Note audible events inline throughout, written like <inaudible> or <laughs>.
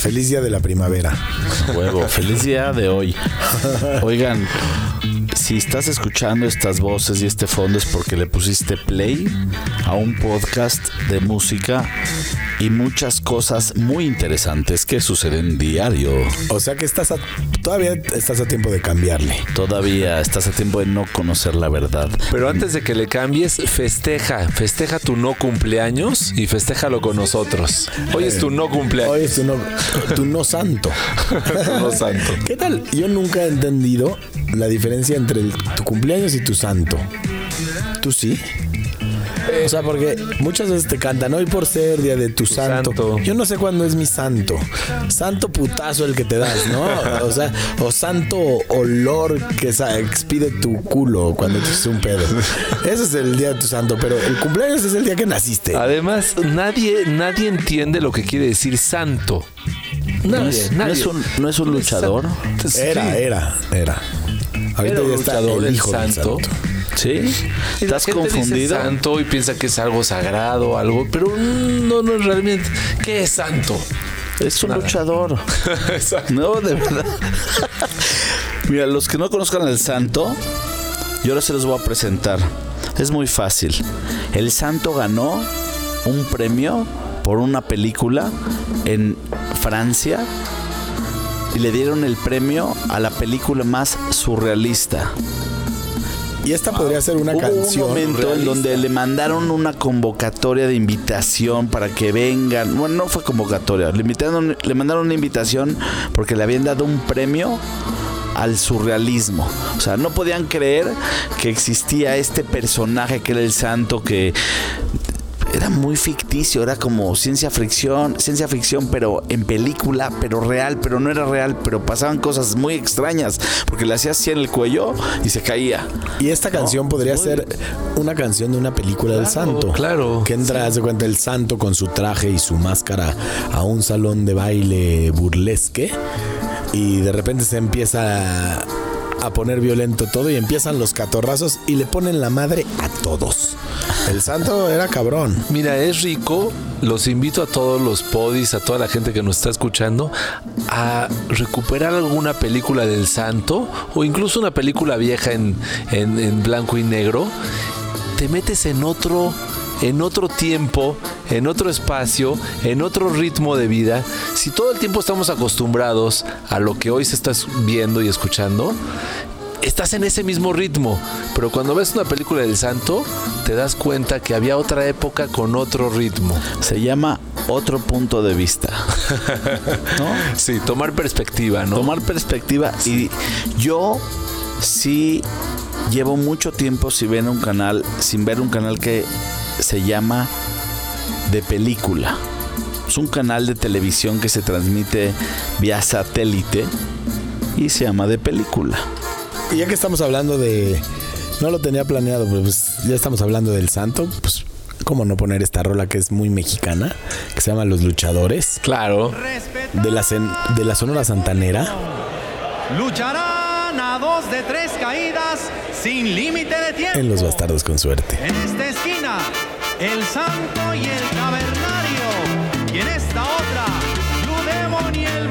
Feliz día de la primavera. Huevo, feliz día de hoy. Oigan, si estás escuchando estas voces y este fondo es porque le pusiste play a un podcast de música y muchas cosas muy interesantes que suceden diario. O sea que estás a- todavía estás a tiempo de cambiarle. Todavía estás a tiempo de no conocer la verdad. Pero antes de que le cambies, festeja. Festeja tu no cumpleaños y festéjalo con nosotros. Hoy es tu no cumpleaños. Hoy es tu no, tu no santo. <laughs> Tu no santo. ¿Qué tal? Yo nunca he entendido la diferencia entre el- tu cumpleaños y tu santo. ¿Tú sí? O sea, porque muchas veces te cantan hoy por ser día de tu, santo. santo. Yo no sé cuándo es mi santo. Santo putazo el que te das, ¿no? O sea, o santo olor que expide tu culo cuando te haces un pedo. Ese es el día de tu santo, pero el cumpleaños es el día que naciste. Además, nadie, nadie entiende lo que quiere decir santo. ¿No Nadie, es, no nadie. es un, no es un luchador? Era, era, era. Ahorita Era ya está luchador, el el hijo del santo. ¿Sí? Y ¿Estás gente dice santo y piensa que es algo sagrado, algo, pero no, no es realmente. ¿Qué es santo? Es un luchador. <laughs> No, de verdad. Mira, los que no conozcan al santo, yo ahora se los voy a presentar. Es muy fácil. El santo ganó un premio por una película en Francia y le dieron el premio a la película más surrealista. Y esta podría ser una Hubo canción. un momento en donde le mandaron una convocatoria de invitación para que vengan. Bueno, no fue convocatoria. Le, invitaron, le mandaron una invitación porque le habían dado un premio al surrealismo. O sea, no podían creer que existía este personaje que era el santo que era muy ficticio, era como ciencia ficción, ciencia ficción, pero en película, pero real, pero no era real, pero pasaban cosas muy extrañas, porque le hacía así en el cuello y se caía. Y esta canción podría ser una canción de una película del santo. claro. Que entra, haz de cuenta, el santo con su traje y su máscara a un salón de baile burlesque. Y de repente se empieza a, poner violento todo y empiezan los catorrazos y le ponen la madre a todos. El santo era cabrón. Mira, es rico. Los invito a todos los podis, a toda la gente que nos está escuchando, a recuperar alguna película del santo o incluso una película vieja en, en- en blanco y negro. Te metes en otro, en otro tiempo, en otro espacio, en otro ritmo de vida. Si todo el tiempo estamos acostumbrados a lo que hoy se está viendo y escuchando, estás en ese mismo ritmo, pero cuando ves una película del santo, te das cuenta que había otra época con otro ritmo. Se llama otro punto de vista. <laughs> ¿No? Sí, tomar perspectiva, ¿no? Tomar perspectiva. Y yo sí llevo mucho tiempo sin ver un canal, sin ver un canal que se llama de película. Es un canal de televisión que se transmite vía satélite y se llama de película. Y ya que estamos hablando de. No lo tenía planeado, pero pues ya estamos hablando del santo. Pues, ¿cómo no poner esta rola que es muy mexicana? Que se llama Los Luchadores. Claro. De la, de la Sonora Santanera. Lucharán a dos de tres caídas sin límite de tiempo. En Los Bastardos con Suerte. En esta esquina, el santo y el cavernario. Y en esta otra, Blue Demon y el.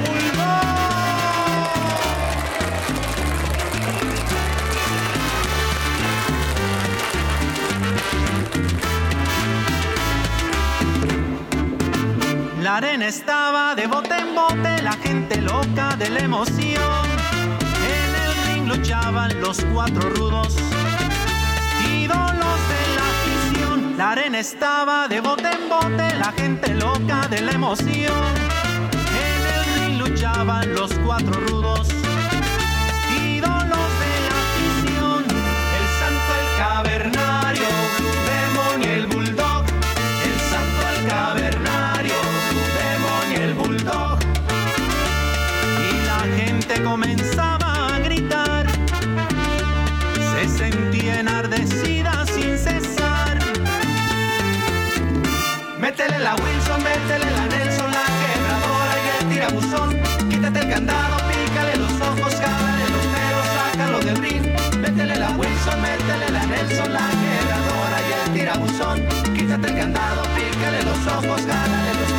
La arena estaba de bote en bote, la gente loca de la emoción. Luchaban los cuatro rudos, ídolos de la afición. La arena estaba de bote en bote, la gente loca de la emoción. En el ring luchaban los cuatro rudos, ídolos de la afición. El santo, el cavernario, Blue Demon y el bulldog. El santo, el cavernario, Blue Demon y el bulldog. Y la gente comenzaba Métele la Wilson, métele la Nelson, la quebradora y el tirabuzón. Quítate el candado, pícale los ojos, cábale los pelos, sácalo del ring. Métele la Wilson, métele la Nelson, la quebradora y el tirabuzón. Quítate el candado, pícale los ojos, gálale los pelos.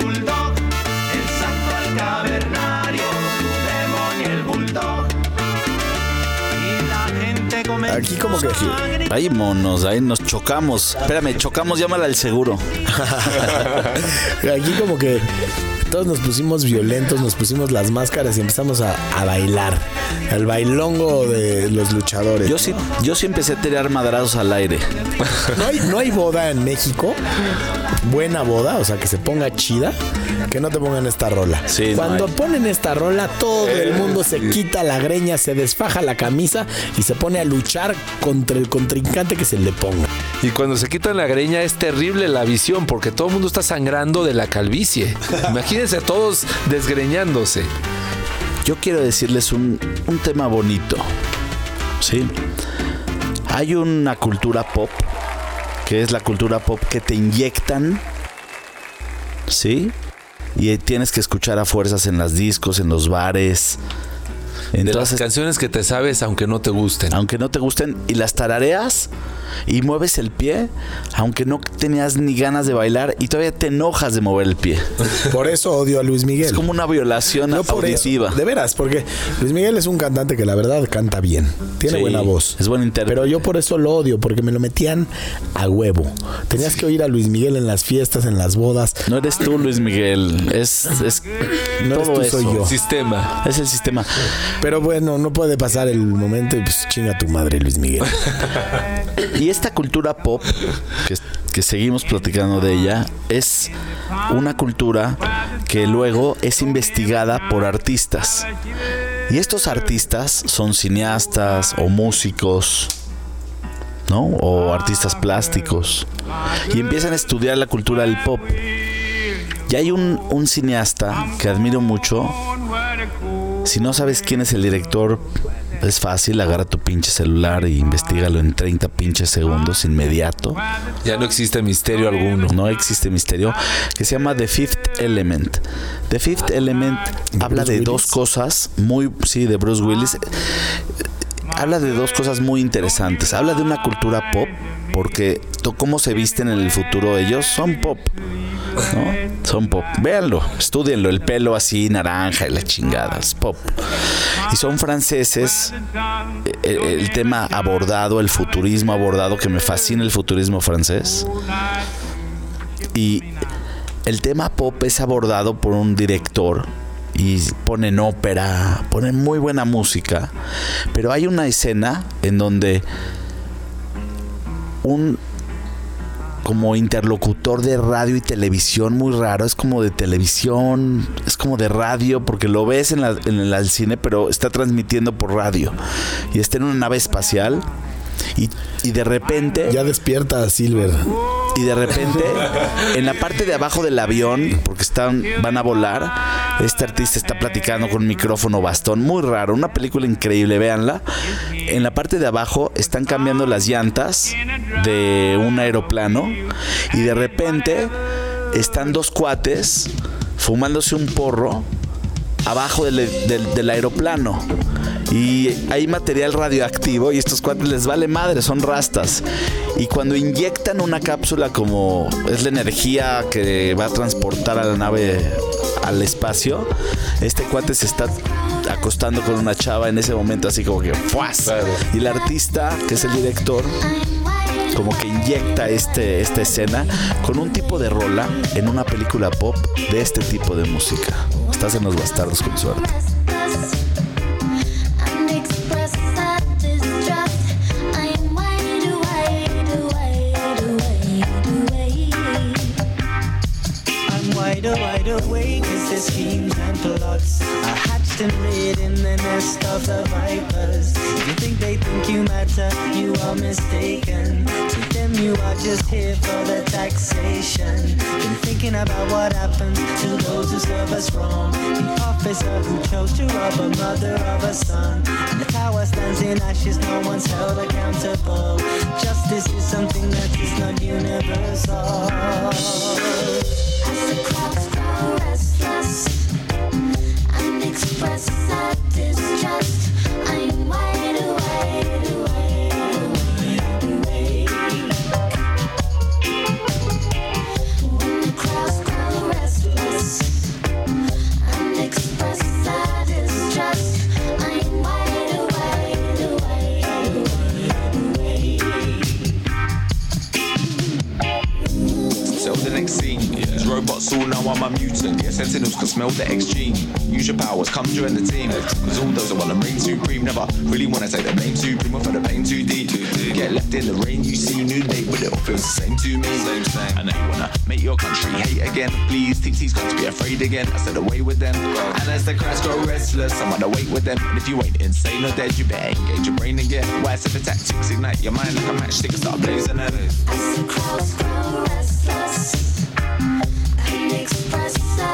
Aquí como que-. Ahí monos, ahí nos chocamos. Espérame, chocamos, llámala al seguro. <laughs> Aquí como que todos nos pusimos violentos, nos pusimos las máscaras y empezamos a, a bailar. El bailongo de los luchadores. Yo sí, yo sí empecé a tirar madrazos al aire. No hay, no hay boda en México, buena boda, o sea, que se ponga chida, que no te pongan esta rola. Sí, no Cuando hay. ponen esta rola, todo el mundo se quita la greña, se desfaja la camisa y se pone a luchar contra el contrincante que se le ponga. Y cuando se quitan la greña es terrible la visión porque todo el mundo está sangrando de la calvicie. <laughs> Imagínense a todos desgreñándose. Yo quiero decirles un, un tema bonito. ¿Sí? Hay una cultura pop, que es la cultura pop que te inyectan. ¿Sí? Y tienes que escuchar a fuerzas en las discos, en los bares. De las Entonces, canciones que te sabes aunque no te gusten. aunque no te gusten, y las tarareas y mueves el pie, aunque no tenías ni ganas de bailar y todavía te enojas de mover el pie. <laughs> Por eso odio a Luis Miguel. Es como una violación no por eso, de veras, porque Luis Miguel es un cantante que la verdad canta bien, tiene Sí, buena voz. es buen intérprete. Pero yo por eso lo odio, porque me lo metían a huevo. Tenías que oír a Luis Miguel en las fiestas, en las bodas. No eres tú, Luis Miguel. Es, es No eres todo tú, eso. soy yo. Sistema. Es el sistema. Pero bueno, no puede pasar el momento y pues chinga tu madre, Luis Miguel. <laughs> Y esta cultura pop, que, seguimos platicando de ella, es una cultura que luego es investigada por artistas. Y estos artistas son cineastas o músicos, ¿no? O artistas plásticos. Y empiezan a estudiar la cultura del pop. Y hay un cineasta que admiro mucho. Si no sabes quién es el director, es fácil, agarra tu pinche celular e investigalo en 30 pinches segundos inmediato. Ya no existe misterio alguno. No existe misterio. Que se llama The Fifth Element. The Fifth Element habla Bruce de Willis. dos cosas muy, sí, de Bruce Willis. Habla de dos cosas muy interesantes. Habla de una cultura pop, porque cómo se visten en el futuro ellos son pop. Son pop. Véanlo, estudienlo. El pelo así, naranja y las chingadas. Pop. Y son franceses. El, el tema abordado, el futurismo abordado, que me fascina el futurismo francés. Y el tema pop es abordado por un director y ponen ópera, ponen muy buena música, pero hay una escena en donde un como interlocutor de radio y televisión muy raro, es como de televisión, es como de radio, porque lo ves en, la- en el cine, pero está transmitiendo por radio. Y está en una nave espacial y, y de repente Ya despierta Silver. y de repente en la parte de abajo del avión porque están van a volar este artista está platicando con un micrófono bastón muy raro una película increíble véanla en la parte de abajo están cambiando las llantas de un aeroplano y de repente están dos cuates fumándose un porro abajo del, del- del aeroplano. Y hay material radioactivo y estos cuates les vale madre, son rastas. Y cuando inyectan una cápsula como es la energía que va a transportar a la nave al espacio, este cuate se está acostando con una chava en ese momento así como que ¡fuas! Claro. Y el artista, que es el director, como que inyecta este, esta escena con un tipo de rola en una película pop de este tipo de música. Estás en los bastardos con suerte. and hatched and in the nest of the vipers. You think they think you matter, you are mistaken. To them, you are just here for the taxation. Been thinking about what happens to those who serve us wrong. The officer who chose to rob a mother of a son. And the tower stands in ashes, no one's held accountable. Justice is something that is not universal. As the grow restless express their distrust, These robots all know I'm a mutant. Yeah, sentinels can smell the X gene. Use your powers, come join the team. Cause all those are wanna reign supreme. Never really wanna take the blame too prima for the pain too deep. Get left in the rain, you see new date, but it all feels the same to me. Same, same. I know you wanna make your country hate again. Please teach these guys to be afraid again. I said away with them. And as the crowds grow restless, I'm on the wait with them. And if you ain't insane or dead, you better engage your brain again. Why the tactics ignite your mind like a matchstick and start blazing it. As the crowds grow restless and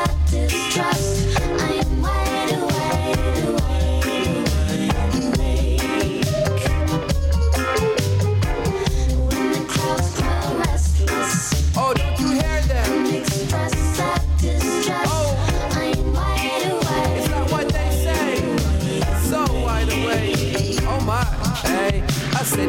destruct trust.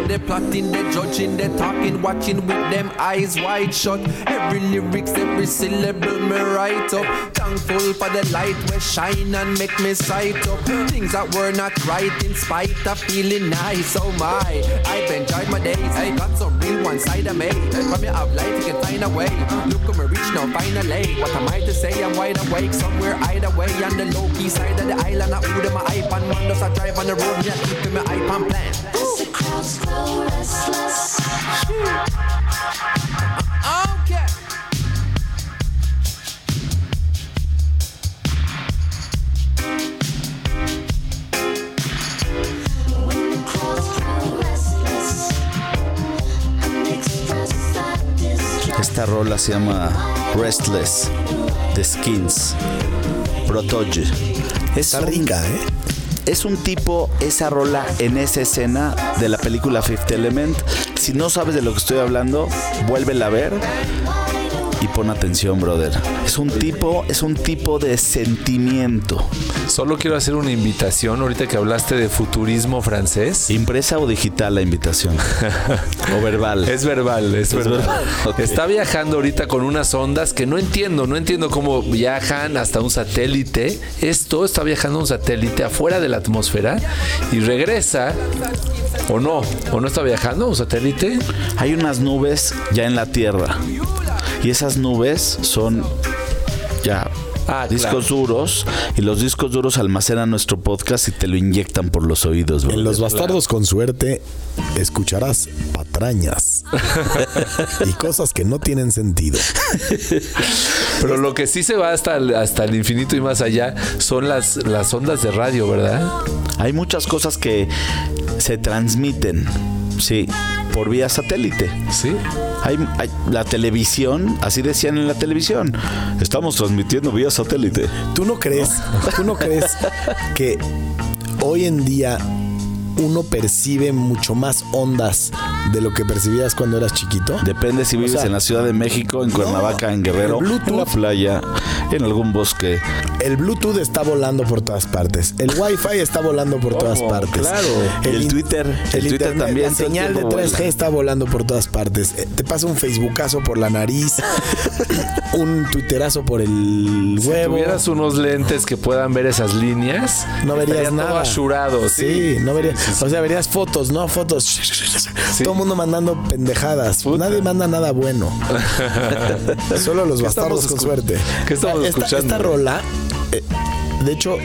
They're plotting, they're judging, they're talking, watching with them eyes wide shut. Every lyrics, every syllable me write up. Thankful for the light where shine and make me sight up. Things that were not right in spite of feeling nice. Oh my, I've enjoyed my days. I got some real one side of me. From your of life, you can find a way. Look at me reach now, finally. What am I to say? I'm wide awake somewhere either way. On the low key side of the island, I order my iPad. Man, does I drive on the road? Yeah, keeping my iPad plan. As Esta rola se llama Restless The Skins. Protoge. Es Está rica, ¿eh? Es un tipo, esa rola en esa escena de la película Fifth Element. Si no sabes de lo que estoy hablando, vuélvela a ver y pon atención, brother. Es un tipo, es un tipo de sentimiento. Solo quiero hacer una invitación ahorita que hablaste de futurismo francés. ¿Impresa o digital la invitación? <laughs> o verbal. Es verbal, es, verbal. verbal. Está viajando ahorita con unas ondas que no entiendo, no entiendo cómo viajan hasta un satélite. Esto está viajando a un satélite afuera de la atmósfera y regresa. ¿O no? ¿O no está viajando un satélite? Hay unas nubes ya en la Tierra. Y esas nubes son ya Ah, discos claro. duros. Y los discos duros almacenan nuestro podcast y te lo inyectan por los oídos, En. Los Bastardos con Suerte escucharás patrañas y cosas que no tienen sentido. Pero lo que sí se va hasta el, hasta el infinito y más allá son las, las ondas de radio, ¿verdad? Hay muchas cosas que se transmiten, sí, por vía satélite. Sí. Hay, hay- la televisión, así decían en la televisión, estamos transmitiendo vía satélite. ¿Tú no crees, tú no crees que hoy en día uno percibe mucho más ondas de lo que percibías cuando eras chiquito? Depende si vives sea, en la Ciudad de México, en Cuernavaca, en Guerrero, el Bluetooth. en la playa, en algún bosque. El Bluetooth está volando por todas partes. El Wi-Fi está volando por todas partes. Claro. El in- Twitter, el Twitter internet, también La el señal de tiempo 3G vuela. está volando por todas partes. Eh, Te pasa un Facebookazo por la nariz, <laughs> un Twitterazo por el Si huevo. tuvieras unos lentes que puedan ver esas líneas, no verías nada. todo asurado, sí. Sí, no verías. O sea, verías fotos, no fotos. Todo el mundo mandando pendejadas. Nadie manda nada bueno. <laughs> Solo los ¿Qué bastardos con suerte. qué estamos esta, escuchando? Esta rola, eh, de hecho,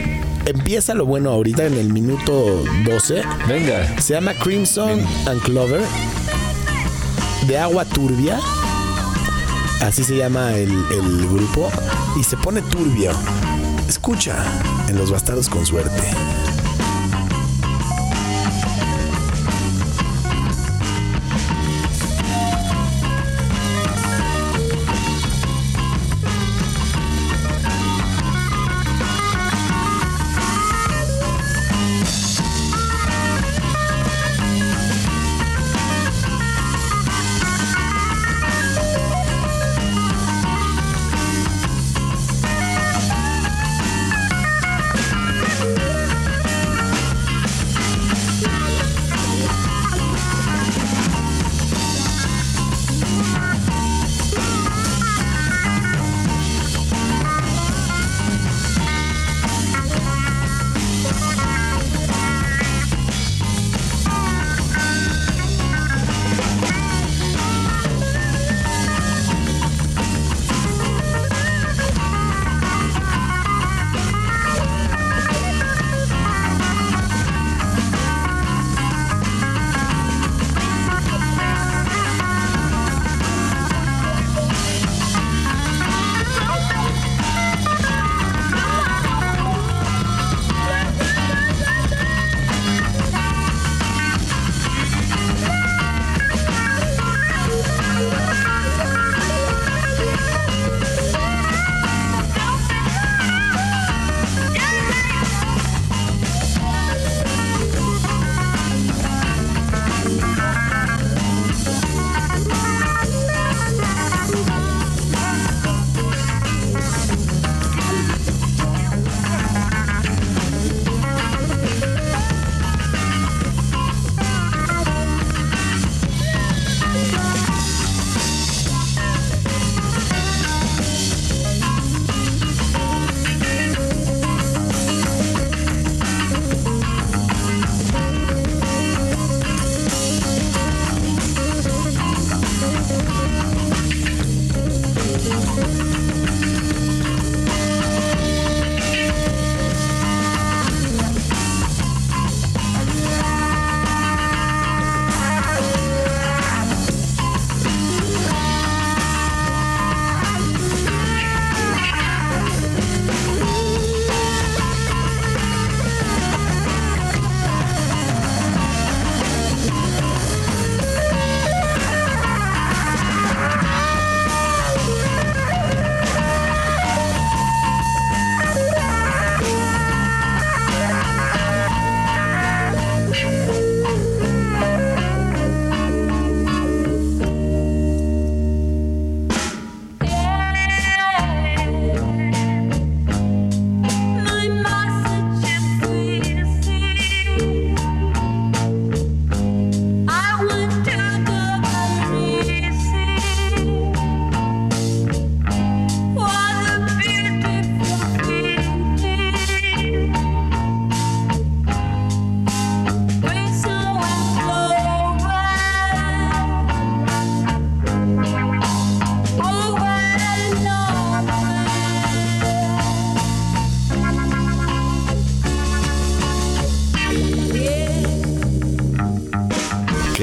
empieza lo bueno ahorita en el minuto 12. Venga. Se llama Crimson and Clover de agua turbia. así se llama el, el grupo, y se pone turbio. Escucha en Los Bastardos con Suerte.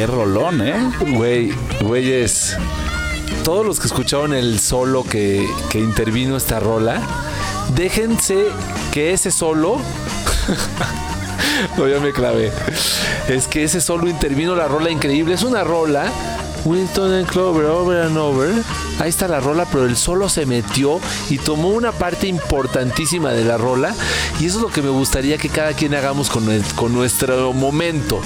Qué rolón, ¿eh? Güey, güeyes, todos los que escucharon el solo que, que intervino esta rola, déjense que ese solo. <laughs> no, ya me clavé. Es que ese solo intervino la rola increíble. Es una rola. Winston and Clover, over and over. Ahí está la rola, pero el solo se metió y tomó una parte importantísima de la rola. Y eso es lo que me gustaría que cada quien hagamos con, el- con nuestro momento.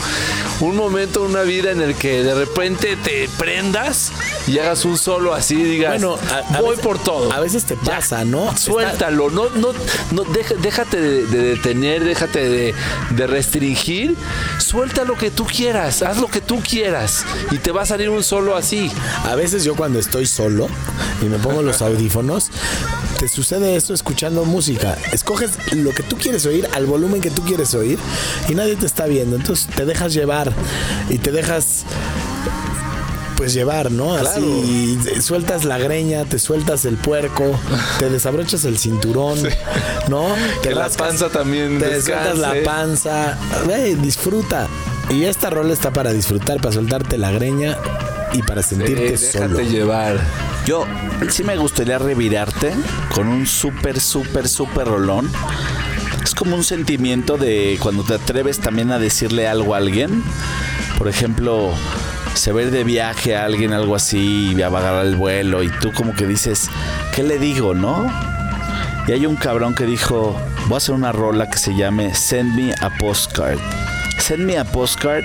Un momento, una vida en el que de repente te prendas y hagas un solo así, digas, Bueno, a- a voy veces- por todo. A veces te pasa, ¿no? Suéltalo, no, no, no, deja- déjate de, de detener, déjate de, de restringir. Suelta lo que tú quieras, haz lo que tú quieras y te va a salir un solo así. A veces yo cuando estoy solo y me pongo los audífonos, te sucede eso escuchando música. Escoges lo que tú quieres oír al volumen que tú quieres oír y nadie te está viendo. Entonces te dejas llevar y te dejas pues llevar, ¿no? Así sueltas la greña, te sueltas el puerco, te desabrochas el cinturón, ¿no? Te Que la panza también te sueltas la panza, ve, disfruta. Y esta rola está para disfrutar, para soltarte la greña y para sentirte Eh, solo. déjate llevar. Yo sí me gustaría revirarte con un súper, súper, súper rolón. Es como un sentimiento de cuando te atreves también a decirle algo a alguien. Por ejemplo, se va a ir de viaje a alguien, algo así, y va a agarrar el vuelo, y tú como que dices, ¿qué le digo, no? Y hay un cabrón que dijo, voy a hacer una rola que se llame Send Me a Postcard. Send Me a Postcard,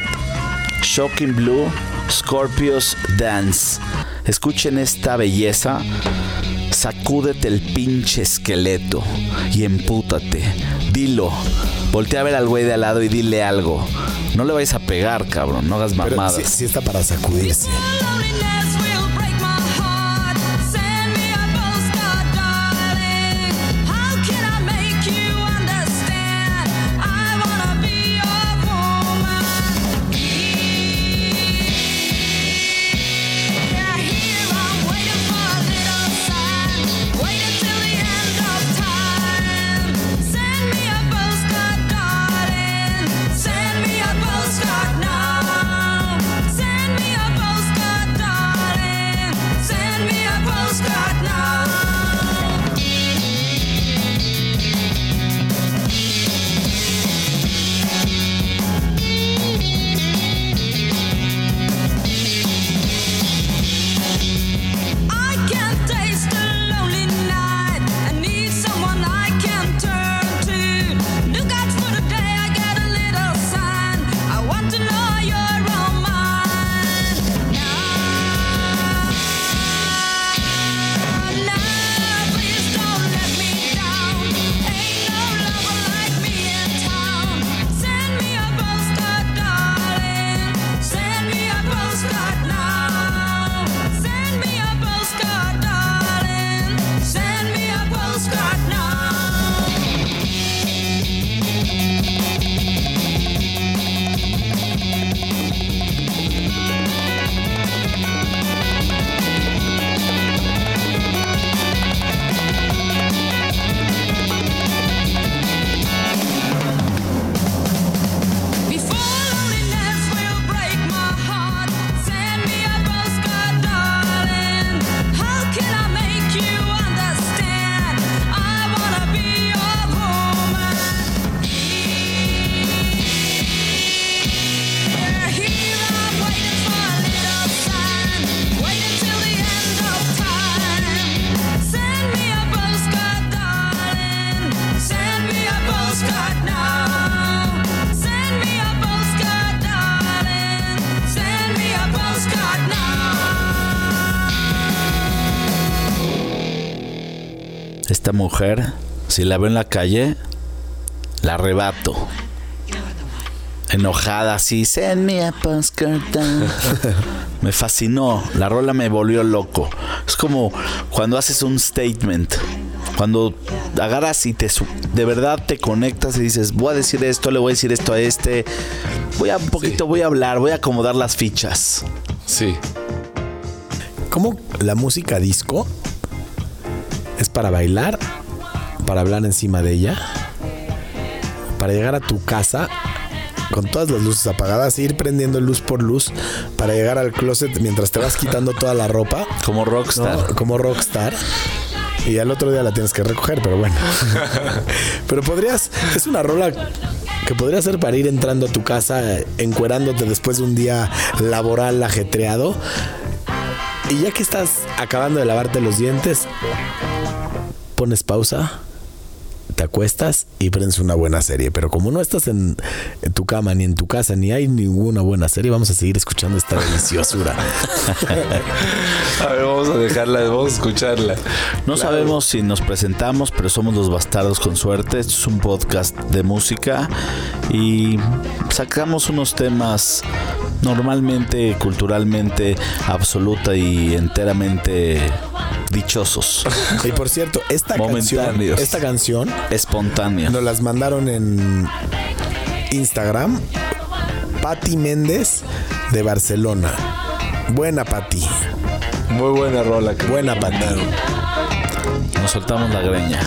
Shocking Blue, Scorpios Dance. Escuchen esta belleza. Sacúdete el pinche esqueleto y empútate. Dilo. Voltea a ver al güey de al lado y dile algo. No le vayas a pegar, cabrón. No hagas mamadas. sí, sí está para sacudirse. Esta mujer, si la veo en la calle, la arrebato. Enojada así, send me a postcard down". <laughs> Me fascinó, la rola me volvió loco. Es como cuando haces un statement, cuando agarras y te de verdad te conectas y dices, voy a decir esto, le voy a decir esto a este, voy a un poquito, voy a hablar, voy a acomodar las fichas. Sí. ¿Cómo la música disco es para bailar, para hablar encima de ella, para llegar a tu casa con todas las luces apagadas, ir prendiendo luz por luz para llegar al closet mientras te vas quitando toda la ropa, Como rockstar. ¿no? como rockstar. Y al otro día la tienes que recoger, pero bueno. <laughs> pero podrías, es una rola que podría ser para ir entrando a tu casa, encuerándote después de un día laboral ajetreado. Y ya que estás acabando de lavarte los dientes, pones pausa, te acuestas y prendes una buena serie. Pero como no estás en, en tu cama, ni en tu casa, ni hay ninguna buena serie, vamos a seguir escuchando esta deliciosura. <laughs> A ver, vamos a dejarla, vamos a escucharla. No sabemos si nos presentamos, pero somos los bastardos con suerte. Esto es un podcast de música y sacamos unos temas normalmente, culturalmente, absoluta y enteramente dichosos, <laughs> y por cierto, esta canción, esta canción espontáneos. nos las mandaron en Instagram. Patti Méndez de Barcelona. Buena Patti. Muy buena rola. que Buena Patti. Nos soltamos la greña.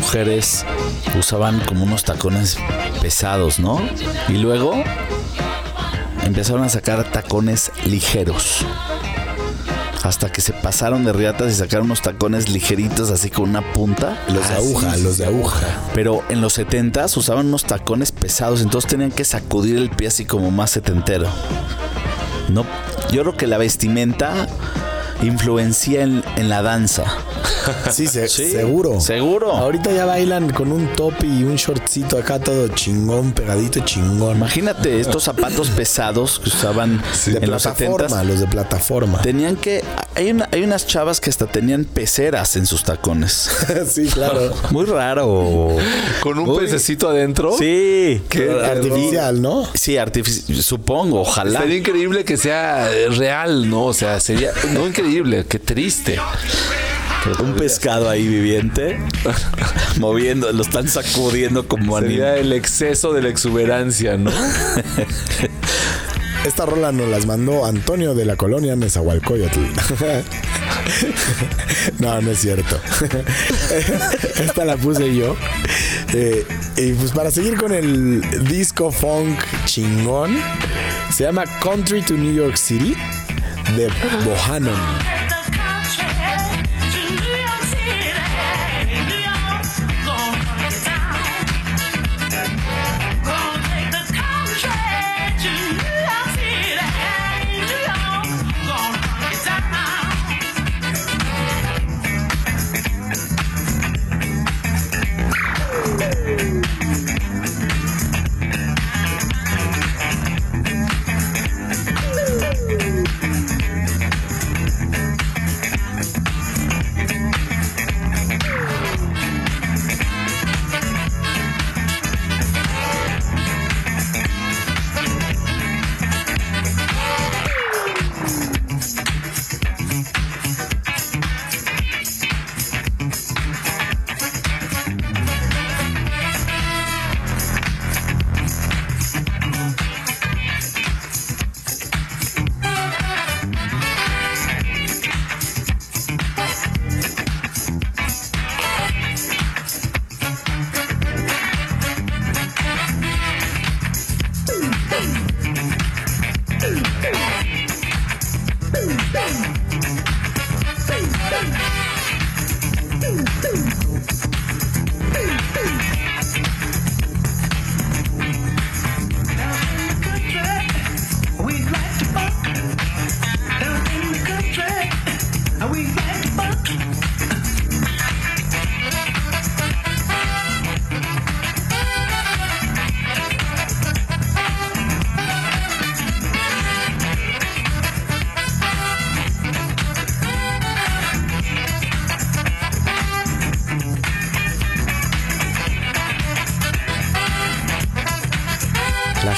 Mujeres usaban como unos tacones pesados, ¿no? Y luego empezaron a sacar tacones ligeros. Hasta que se pasaron de riatas y sacaron unos tacones ligeritos así con una punta. Los de Así. aguja, los de aguja. Pero en los 70 usaban unos tacones pesados, entonces tenían que sacudir el pie así como más setentero. No, yo creo que la vestimenta influencia en, en la danza. Sí, se- Sí, seguro. seguro. Ahorita ya bailan con un top y un shortcito acá todo chingón, pegadito chingón. Imagínate estos zapatos pesados que usaban en los 70 plataforma, los de plataforma. Tenían que. Hay, una- hay unas chavas que hasta tenían peceras en sus tacones. <laughs> sí, claro. Muy raro. Con un pececito adentro. Sí. Qué Artificial, ¿no? Sí, artificial. Supongo, ojalá. Sería increíble que sea real, ¿no? O sea, sería no increíble, qué triste. <laughs> Un pescado ahí viviente, <laughs> moviendo, lo están sacudiendo como Sería anime. el exceso de la exuberancia, ¿no? <laughs> Esta rola nos las mandó Antonio de la colonia Nezahualcóyotl. no, no es cierto. Esta la puse yo. Eh, y pues para seguir con el disco funk chingón, se llama Country to New York City de Bohannon.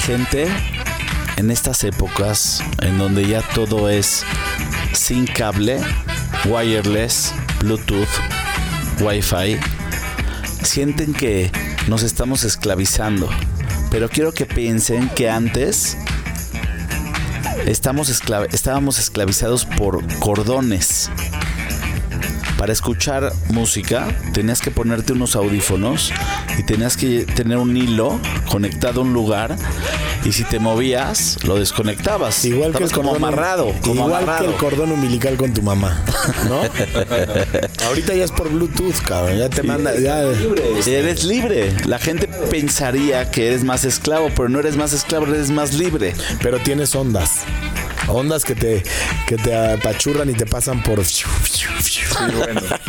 Gente en estas épocas en donde ya todo es sin cable, wireless, Bluetooth, Wi-Fi, sienten que nos estamos esclavizando. Pero quiero que piensen que antes estábamos esclavizados por cordones. Para escuchar música tenías que ponerte unos audífonos y tenías que tener un hilo conectado a un lugar y si te movías lo desconectabas. Igual que el Estabas como cordón- amarrado, como igual amarrado. que el cordón umbilical con tu mamá, ¿no? <laughs> Ahorita ya es por Bluetooth, cabrón. Ya te manda, ya. Eres libre. La gente pensaría que eres más esclavo, pero no eres más esclavo, eres más libre. Pero tienes ondas. Ondas que te, que te apachurran y te pasan por.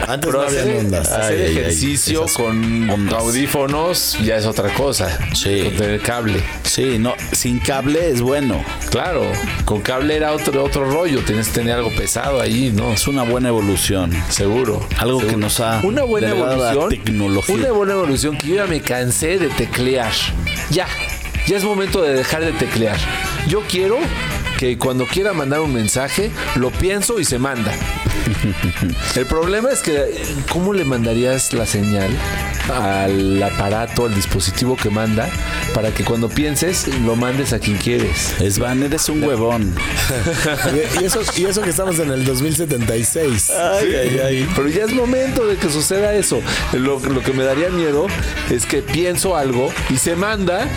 Antes no habían ondas. hacer Ay, ay, ay, ejercicio con ondas. audífonos ya es otra cosa. Sí. Con tener cable. Sí, no, sin cable es bueno. Claro, con cable era otro, otro rollo. Tienes que tener algo pesado ahí, ¿no? Es una buena evolución. Seguro. Algo que nos ha Una buena evolución. tecnología. Una buena evolución que yo ya me cansé de teclear. Ya. Ya es momento de dejar de teclear. Yo quiero que cuando quiera mandar un mensaje, lo pienso y se manda. <laughs> El problema es que, ¿cómo le mandarías la señal al aparato, al dispositivo que manda, para que cuando pienses lo mandes a quien quieres. Esvan, eres un huevón. <laughs> Y, eso, y eso que estamos en el 2076. Ay, ay, ay. Pero ya es momento de que suceda eso. Lo, lo que me daría miedo es que pienso algo y se manda.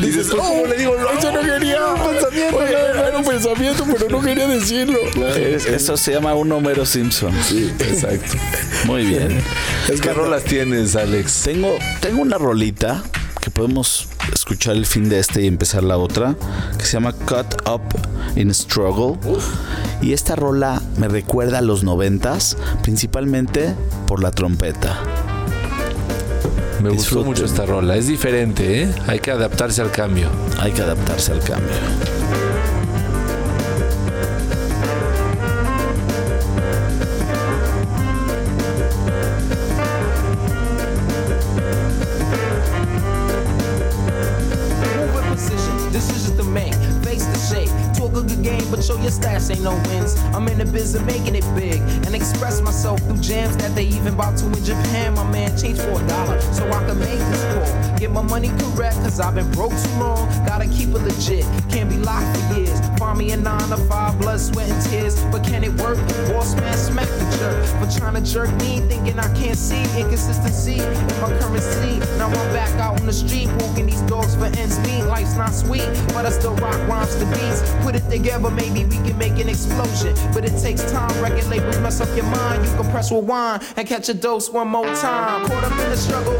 Dices, después, ¿cómo "Oh, le digo? eso no quería. era <laughs> un pensamiento, Oye, no, era un pensamiento, pero no quería decirlo. Es- Eso se llama un Homero Simpson. Sí, exacto. Muy bien. Es <laughs> ¿Qué rolas tienes, Alex? Tengo, tengo una rolita que podemos escuchar el fin de este y empezar la otra, que se llama Cut Up in Struggle. Y esta rola me recuerda a los noventas, principalmente por la trompeta. Me gustó mucho esta rola. Es diferente, ¿eh? Hay que adaptarse al cambio. Hay que adaptarse al cambio. Show your stats ain't no wins. I'm in the biz of making it big and express myself through jams that they even bought to in Japan. My man changed for a dollar so I can make this call. Get my money correct, cause I've been broke too long. Gotta keep it legit, can't be locked for years. Find me a nine to five, blood, sweat, and tears. But can it work? Boss man, smack the jerk. For trying to jerk me, thinking I can't see inconsistency in my currency. Now I'm back out on the street, walking these dogs for ends meet. Life's not sweet, but I still rock rhymes to beats. Put it together, maybe we can make an explosion. But it takes time, record labels mess up your mind. You can press rewind and catch a dose one more time. Caught up in the struggle.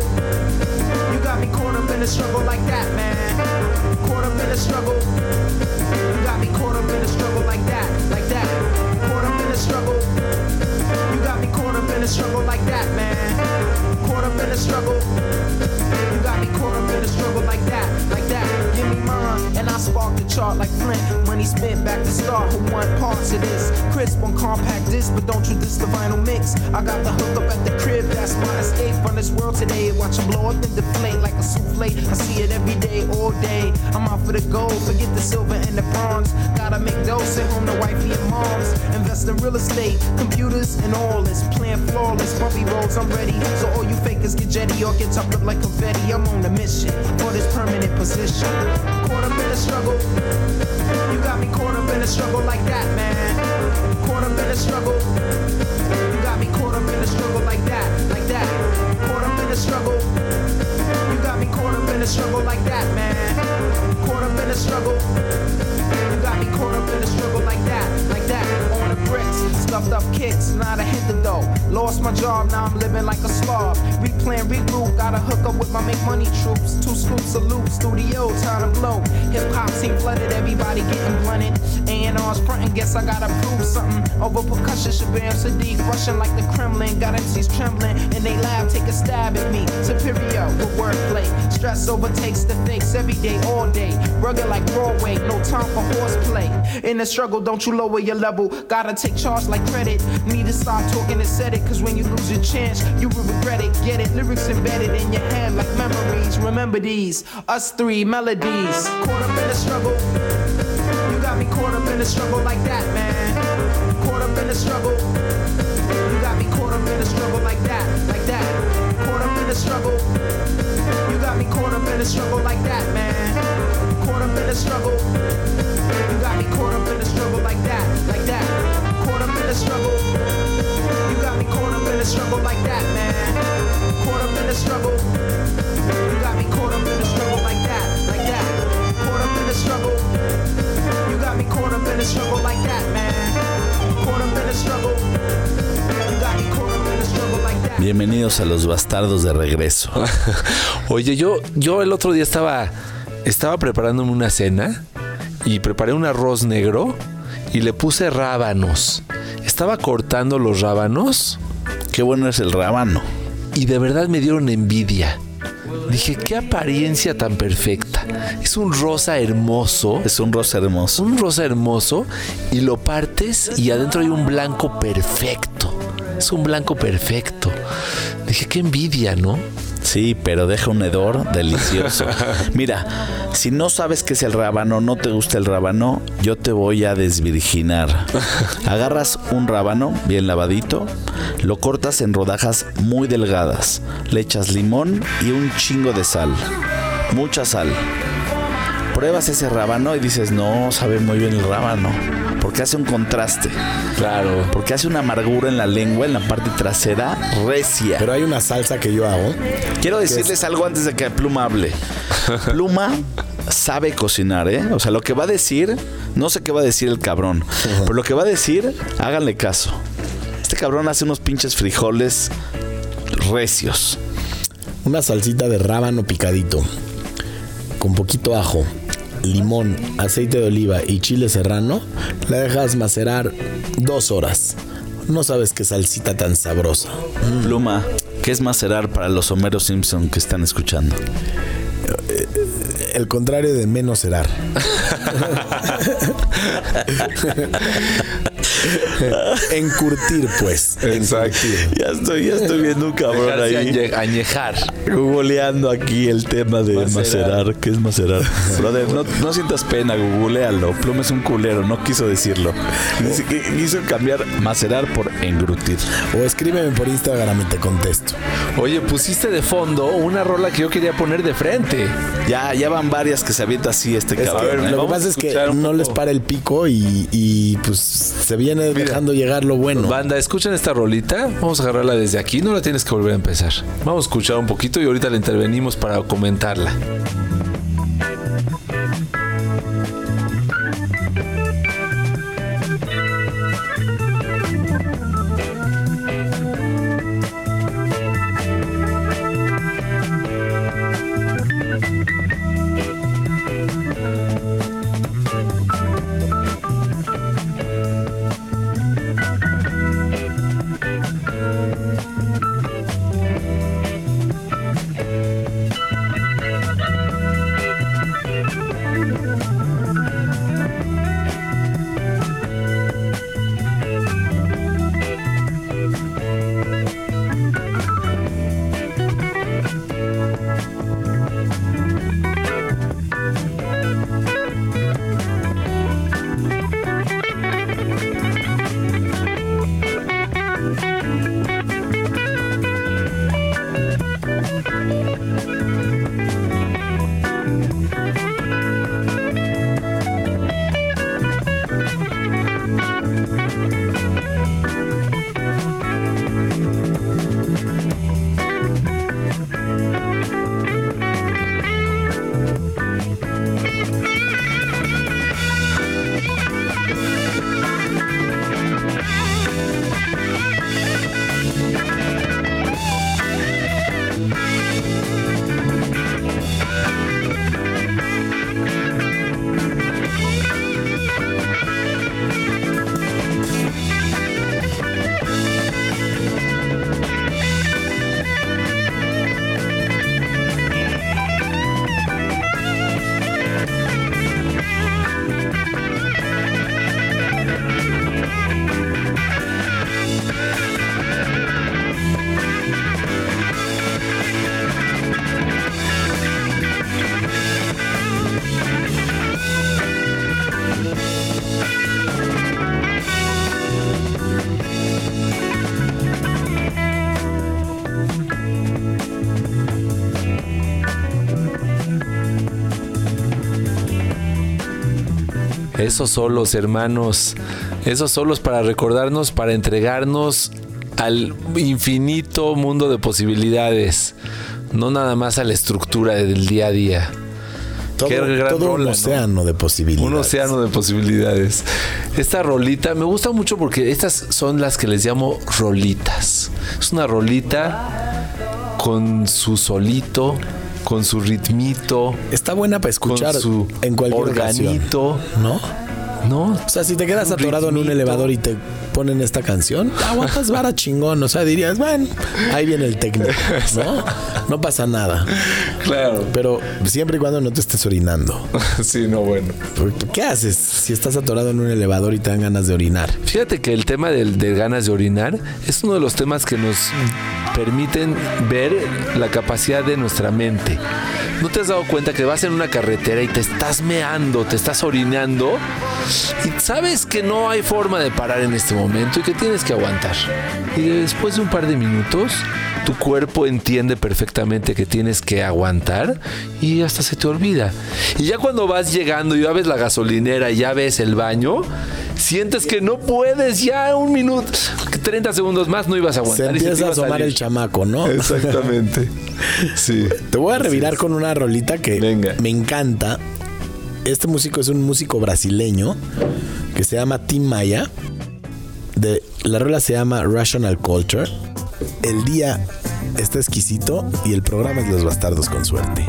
You got me caught up in the struggle like that, man. Caught up in the struggle. You got me caught up in the struggle but don't you diss the vinyl mix. I got the hook up at the crib, that's my escape from this world today. Watch 'em blow up and deflate like a souffle. I see it every day, all day. I'm out for the gold, forget the silver and the bronze. Gotta make dough, send home moms. Invest in real estate, computers, and all this. Plan flawless, bumpy roads, I'm ready. So all you fakers get jetty or get chopped up like confetti. I'm on a mission for this permanent position. Caught up in the struggle. You got me caught up in the struggle like that, man. Caught up in the struggle. You got me caught up in the struggle like that, like that. Caught up in the struggle. You got me caught up in the struggle like that, man. Caught up in the struggle. You got me caught up in the struggle like that, like that. Bricks, stuffed up kicks, not a hit the dough. Lost my job, now I'm living like a slob. Replan, regroup, gotta hook up with my make money troops. Two scoops of loot, studio, time to blow. Hip hop scene flooded, everybody getting blunted. A&R's frontin', guess I gotta prove something. Over percussion, Shabam Sadiq, rushing like the Kremlin. Got MCs trembling, and they laugh, take a stab at me. Superior with wordplay. Stress overtakes the fakes every day, all day. Rugged like Broadway, no time for horseplay. In the struggle, don't you lower your level. Gotta take charge like credit. Need to stop talking and set it, cause when you lose your chance, you will regret it. Get it, lyrics embedded in your head like memories. Remember these, us three melodies. Caught up in the struggle. You got me caught up in the struggle like that, man. Caught up in the struggle. You got me caught up in the struggle like that, like that. Caught up in the struggle. You got me caught up in the struggle like that, man. Caught up in the struggle. Struggle like that, man. Caught up in the struggle. You got me caught up in the struggle like that, like that. Caught up in the struggle. You got me caught up in the struggle like that, man. Caught up in the struggle. You got me caught up in the struggle like that. Bienvenidos a los bastardos de regreso. <laughs> Oye, yo, yo el otro día estaba, estaba preparándome una cena y preparé un arroz negro y le puse rábanos. Estaba cortando los rábanos Qué bueno es el rábano. y de verdad me dieron envidia. Dije, qué apariencia tan perfecta. Es un rosa hermoso. Es un rosa hermoso. un rosa hermoso y lo partes y adentro hay un blanco perfecto. Es un blanco perfecto. Dije, qué envidia, ¿no? Sí, pero deja un hedor delicioso. <laughs> Mira, si no sabes qué es el rábano, no te gusta el rábano, yo te voy a desvirginar. <laughs> Agarras un rábano bien lavadito, lo cortas en rodajas muy delgadas, le echas limón y un chingo de sal. Mucha sal. Pruebas ese rábano y dices, no, sabe muy bien el rábano. Porque hace un contraste. Claro. Porque hace una amargura en la lengua, en la parte trasera, recia. Pero hay una salsa que yo hago. Quiero decirles algo antes de que Pluma hable. <laughs> Pluma sabe cocinar, ¿eh? O sea, lo que va a decir, no sé qué va a decir el cabrón, pero lo que va a decir, háganle caso. Este cabrón hace unos pinches frijoles recios. Una salsita de rábano picadito. Con poquito ajo, limón, aceite de oliva y chile serrano. La dejas macerar dos horas. No sabes qué salsita tan sabrosa. Pluma, ¿qué es macerar para los Homero Simpson que están escuchando? El contrario de menos cerar. <laughs> <laughs> <laughs> Encurtir, pues. Encurtir. Ya estoy, ya estoy viendo un cabrón Dejarse ahí. añe- añejar. Googleando aquí el tema de macerar. ¿Qué es macerar? <laughs> Brother, no, no sientas pena, googlealo. Pluma es un culero, no quiso decirlo. Dice que Quiso cambiar macerar por engrutir. O escríbeme por Instagram y te contesto. Oye, pusiste de fondo una rola que yo quería poner de frente. Ya, ya van varias que se avienta así este Es que cabrón. ¿eh? lo que pasa es que no les para el pico y, y, pues se viene dejando llegar lo bueno. Banda, escuchen esta rolita. Vamos a agarrarla desde aquí. No la tienes que volver a empezar. Vamos a escuchar un poquito y ahorita la intervenimos para comentarla. Esos solos, hermanos. Esos solos para recordarnos, para entregarnos al infinito mundo de posibilidades. No nada más a la estructura del día a día. Todo, todo un rola, ¿no? océano de posibilidades. Un océano de posibilidades. Esta rolita me gusta mucho porque estas son las que les llamo rolitas. Es una rolita con su solito, con su ritmito, Está buena para escuchar con su en cualquier ocasión, organito. ¿no? ¿No? O sea, si te quedas atorado en un elevador y te ponen esta canción, aguantas vara chingón. O sea, dirías, bueno, ahí viene el técnico, ¿no? No pasa nada. Claro. Pero siempre y cuando no te estés orinando. <laughs> Sí, no, bueno. ¿Qué haces si estás atorado en un elevador y te dan ganas de orinar? Fíjate que el tema del- de ganas de orinar es uno de los temas que nos permiten ver la capacidad de nuestra mente. ¿No te has dado cuenta que vas en una carretera y te estás meando, te estás orinando y sabes que no hay forma de parar en este momento y que tienes que aguantar? Y después de un par de minutos, tu cuerpo entiende perfectamente que tienes que aguantar y hasta se te olvida. Y ya cuando vas llegando y ya ves la gasolinera y ya ves el baño, sientes que no puedes ya un minuto, 30 segundos más no ibas a Se aguantar. y te empieza a asomar el chamaco, ¿no? Exactamente. Sí. Te voy a revirar con una rolita que Venga. me encanta. Este músico es un músico brasileño que se llama Tim Maya. De, la rola se llama Rational Culture. El día está exquisito y el programa es Los Bastardos con suerte.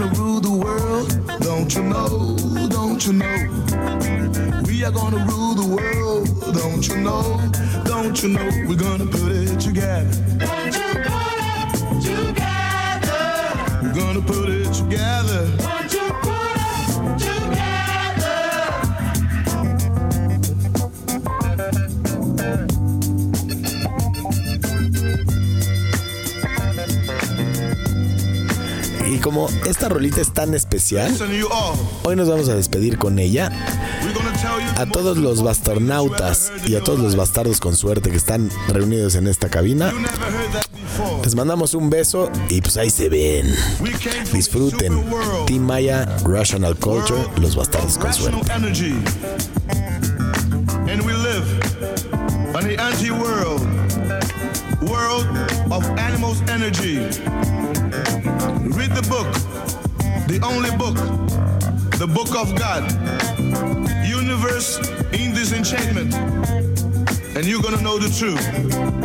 gonna rule the world, don't you know? Don't you know? We are gonna rule the world, don't you know? Don't you know? We're gonna put it together. Don't you put it together? We're gonna put it together. como esta rolita es tan especial, hoy nos vamos a despedir con ella. A todos los bastarnautas y a todos los bastardos con suerte que están reunidos en esta cabina, les mandamos un beso y pues ahí se ven. Disfruten. Team Maya, Rational Culture, los bastardos con suerte. And we live on the anti-world, world of animals energy. only book, the book of God. Universe in this enchantment, and you're gonna know the truth.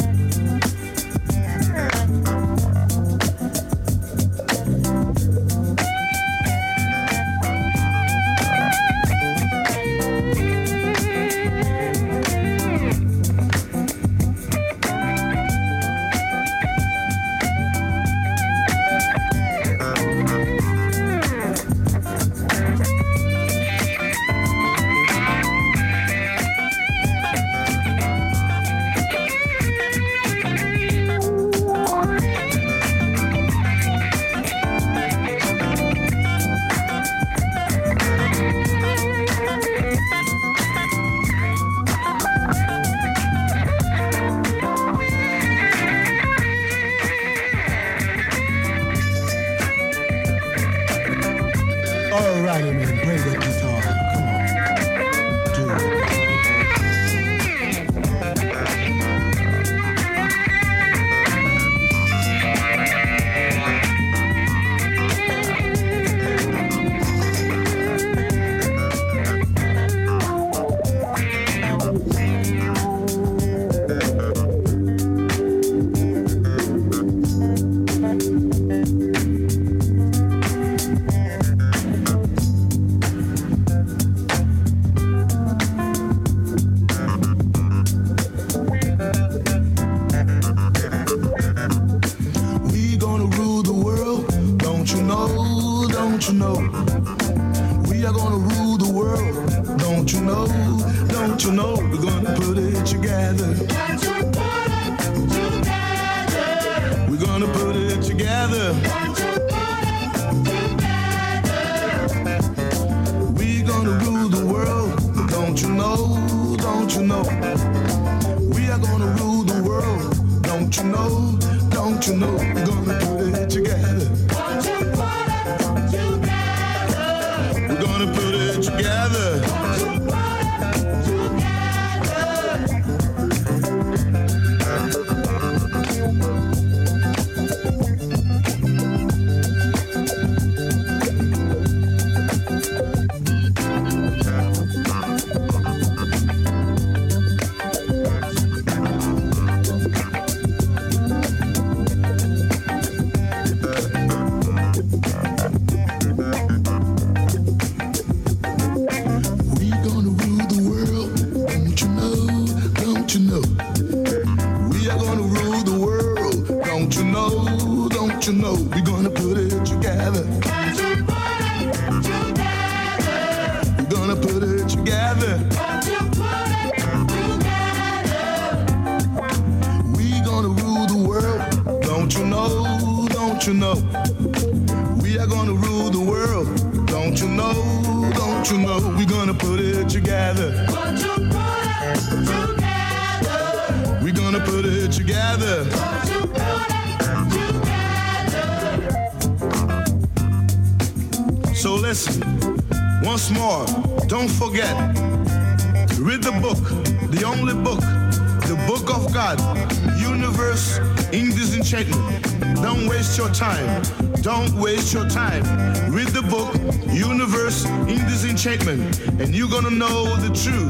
your time. Don't waste your time. Read the book, Universe in Disenchantment, and you're gonna know the truth.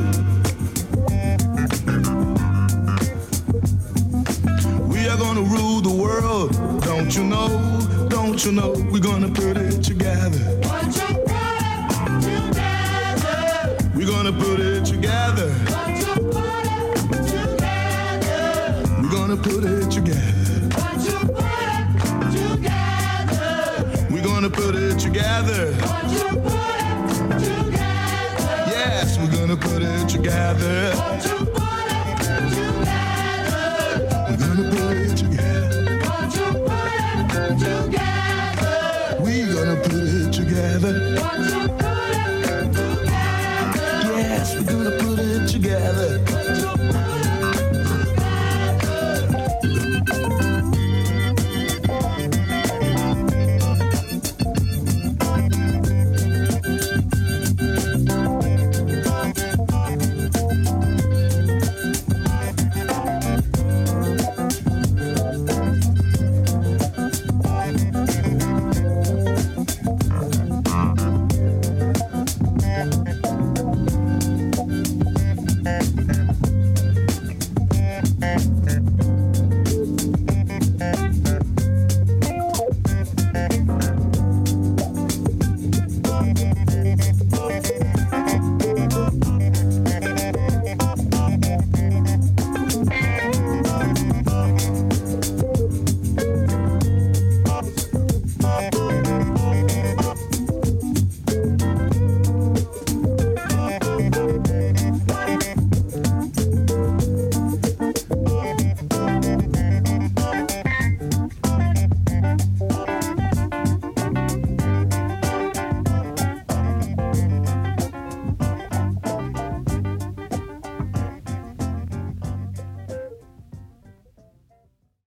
Gonna put it together. Yes, we're gonna put it together.